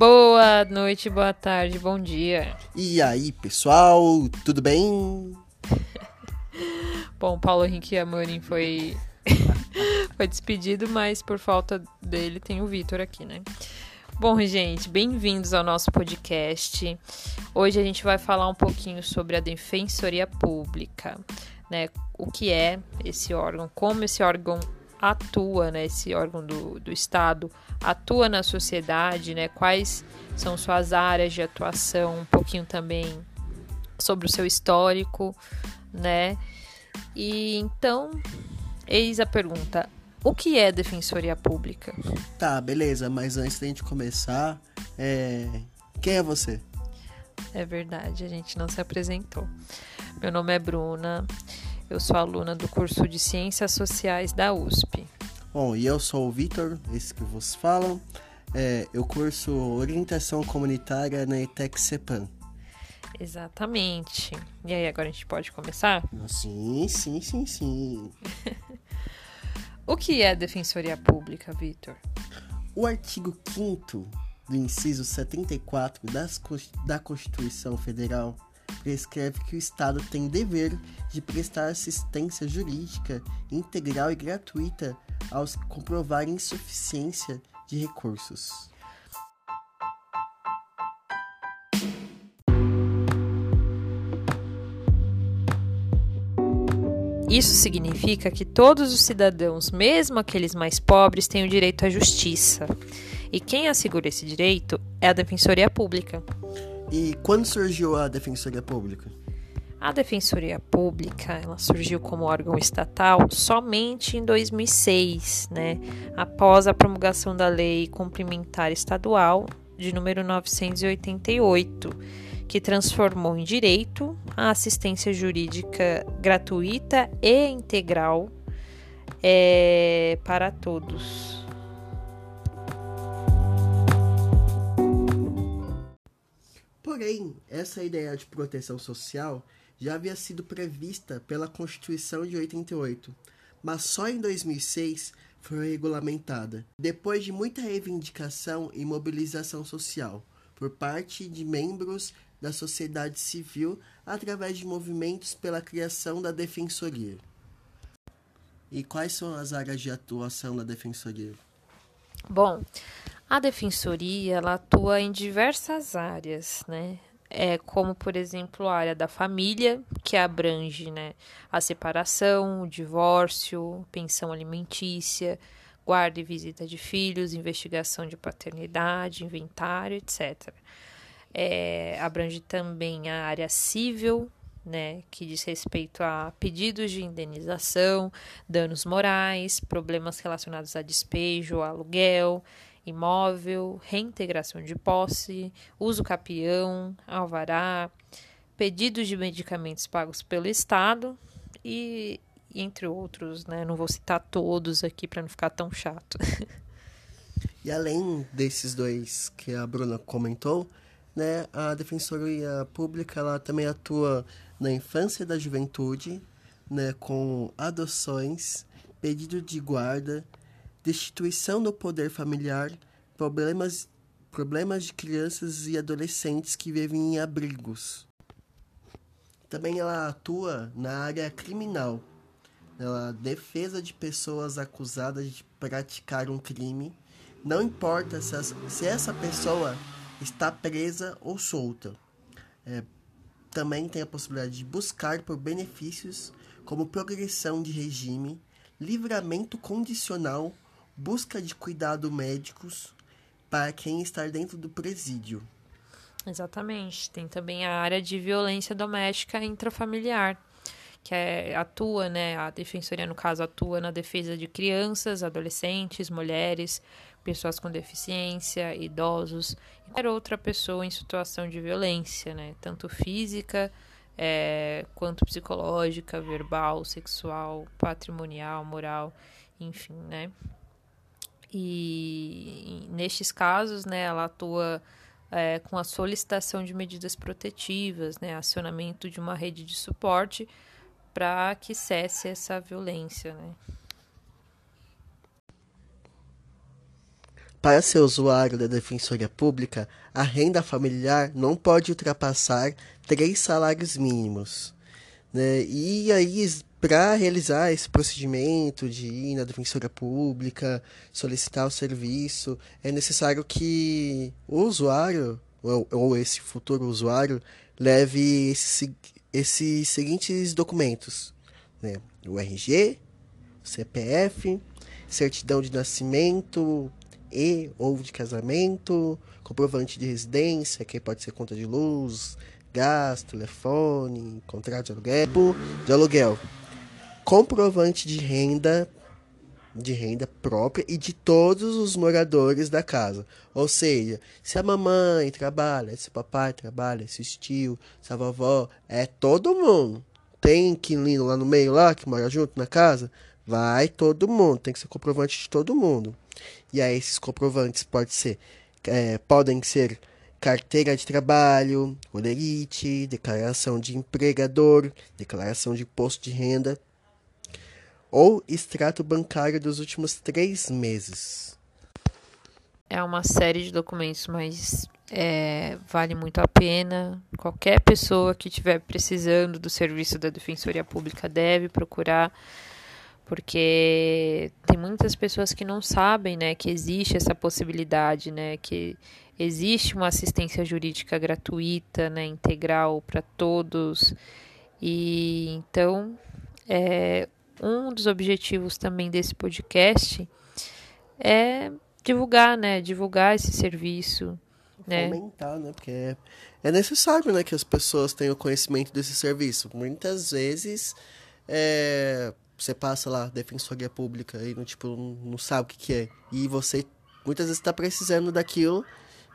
Boa noite, boa tarde, bom dia. E aí, pessoal, tudo bem? Bom, Paulo Henrique Amorim foi foi despedido, mas por falta dele tem o Vitor aqui, né? Bom, gente, bem-vindos ao nosso podcast. Hoje a gente vai falar um pouquinho sobre a Defensoria Pública, né? O que é esse órgão, como esse órgão atua, né? Esse órgão do, do Estado atua na sociedade, né? Quais são suas áreas de atuação, um pouquinho também sobre o seu histórico, né? E então, eis a pergunta: o que é Defensoria Pública? Tá, beleza, mas antes da gente começar, é... quem é você? É verdade, a gente não se apresentou. Meu nome é Bruna, eu sou aluna do curso de Ciências Sociais da USP. Bom, e eu sou o Vitor, esse que vos falam. É, eu curso Orientação Comunitária na ETEC CEPAM. Exatamente. E aí, agora a gente pode começar? Sim, sim, sim, sim. O que é Defensoria Pública, Vitor? O artigo 5 do inciso 74 das, da Constituição Federal prescreve que o Estado tem dever de prestar assistência jurídica integral e gratuita aos que comprovarem insuficiência de recursos. Isso significa que todos os cidadãos, mesmo aqueles mais pobres, têm o direito à justiça. E quem assegura esse direito é a Defensoria Pública. E quando surgiu a Defensoria Pública? A Defensoria Pública ela surgiu como órgão estatal somente em 2006, né, após a promulgação da Lei Complementar Estadual de número 988 que transformou em direito a assistência jurídica gratuita e integral é, para todos. Porém, essa ideia de proteção social já havia sido prevista pela Constituição de 88, mas só em 2006 foi regulamentada, depois de muita reivindicação e mobilização social por parte de membros da sociedade civil através de movimentos pela criação da defensoria. E quais são as áreas de atuação da defensoria? Bom, a defensoria ela atua em diversas áreas, né? É, como, por exemplo, a área da família, que abrange né, a separação, o divórcio, pensão alimentícia, guarda e visita de filhos, investigação de paternidade, inventário, etc é, abrange também a área civil, né, que diz respeito a pedidos de indenização, danos morais, problemas relacionados a despejo, aluguel, imóvel, reintegração de posse, uso capião, alvará, pedidos de medicamentos pagos pelo Estado e entre outros, né? Não vou citar todos aqui para não ficar tão chato. E além desses dois que a Bruna comentou, né, a Defensoria Pública ela também atua na infância e da juventude, né, com adoções, pedido de guarda, destituição do poder familiar, problemas, problemas de crianças e adolescentes que vivem em abrigos. Também ela atua na área criminal, na defesa de pessoas acusadas de praticar um crime, não importa se, as, se essa pessoa está presa ou solta. É, também tem a possibilidade de buscar por benefícios como progressão de regime, livramento condicional, busca de cuidado médicos para quem está dentro do presídio. Exatamente. Tem também a área de violência doméstica intrafamiliar, que é, atua, né, a defensoria no caso atua na defesa de crianças, adolescentes, mulheres, pessoas com deficiência, idosos e qualquer outra pessoa em situação de violência, né? Tanto física é, quanto psicológica, verbal, sexual, patrimonial, moral, enfim, né? E, nestes casos, né, ela atua é, com a solicitação de medidas protetivas, né, acionamento de uma rede de suporte para que cesse essa violência, né? Para ser usuário da Defensoria Pública, a renda familiar não pode ultrapassar três salários mínimos. Né? E aí, para realizar esse procedimento de ir na Defensoria Pública, solicitar o serviço, é necessário que o usuário, ou, ou esse futuro usuário, leve esse, esses seguintes documentos: né? o RG, CPF, certidão de nascimento, e ou de casamento, comprovante de residência, que pode ser conta de luz, gás, telefone, contrato de aluguel, de aluguel. Comprovante de renda de renda própria e de todos os moradores da casa. Ou seja, se a mamãe trabalha, se o papai trabalha, se o tio, se a vovó, é todo mundo. Tem inquilino lá no meio lá que mora junto na casa, vai todo mundo, tem que ser comprovante de todo mundo. E aí esses comprovantes pode ser, é, podem ser carteira de trabalho, olerite, declaração de empregador, declaração de imposto de renda ou extrato bancário dos últimos três meses. É uma série de documentos, mas é, vale muito a pena. Qualquer pessoa que estiver precisando do serviço da Defensoria Pública deve procurar porque tem muitas pessoas que não sabem, né, que existe essa possibilidade, né, que existe uma assistência jurídica gratuita, né, integral para todos. E então, é, um dos objetivos também desse podcast é divulgar, né, divulgar esse serviço, né? Fomentar, né, porque é, é necessário, né, que as pessoas tenham conhecimento desse serviço. Muitas vezes é, você passa lá, defensoria pública, e não, tipo, não sabe o que, que é. E você muitas vezes está precisando daquilo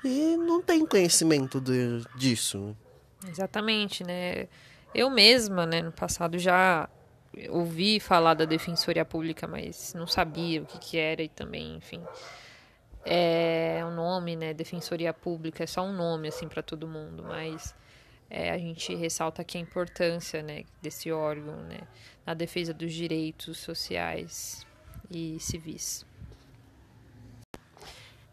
e não tem conhecimento de, disso. Exatamente, né? Eu mesma, né, no passado já ouvi falar da defensoria pública, mas não sabia o que, que era e também, enfim. É um nome, né? Defensoria pública é só um nome, assim, para todo mundo, mas é, a gente ressalta aqui a importância né, desse órgão né, na defesa dos direitos sociais e civis.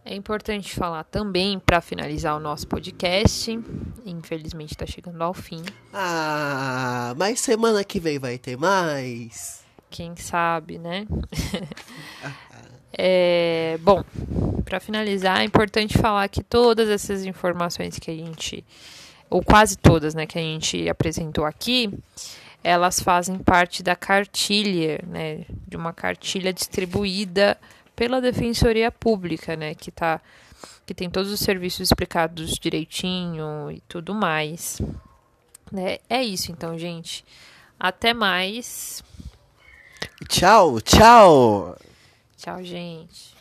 É importante falar também, para finalizar o nosso podcast, infelizmente está chegando ao fim. Ah, mas semana que vem vai ter mais? Quem sabe, né? é, bom, para finalizar, é importante falar que todas essas informações que a gente ou quase todas, né, que a gente apresentou aqui, elas fazem parte da cartilha, né, de uma cartilha distribuída pela Defensoria Pública, né, que tá que tem todos os serviços explicados direitinho e tudo mais. Né? É isso então, gente. Até mais. Tchau, tchau. Tchau, gente.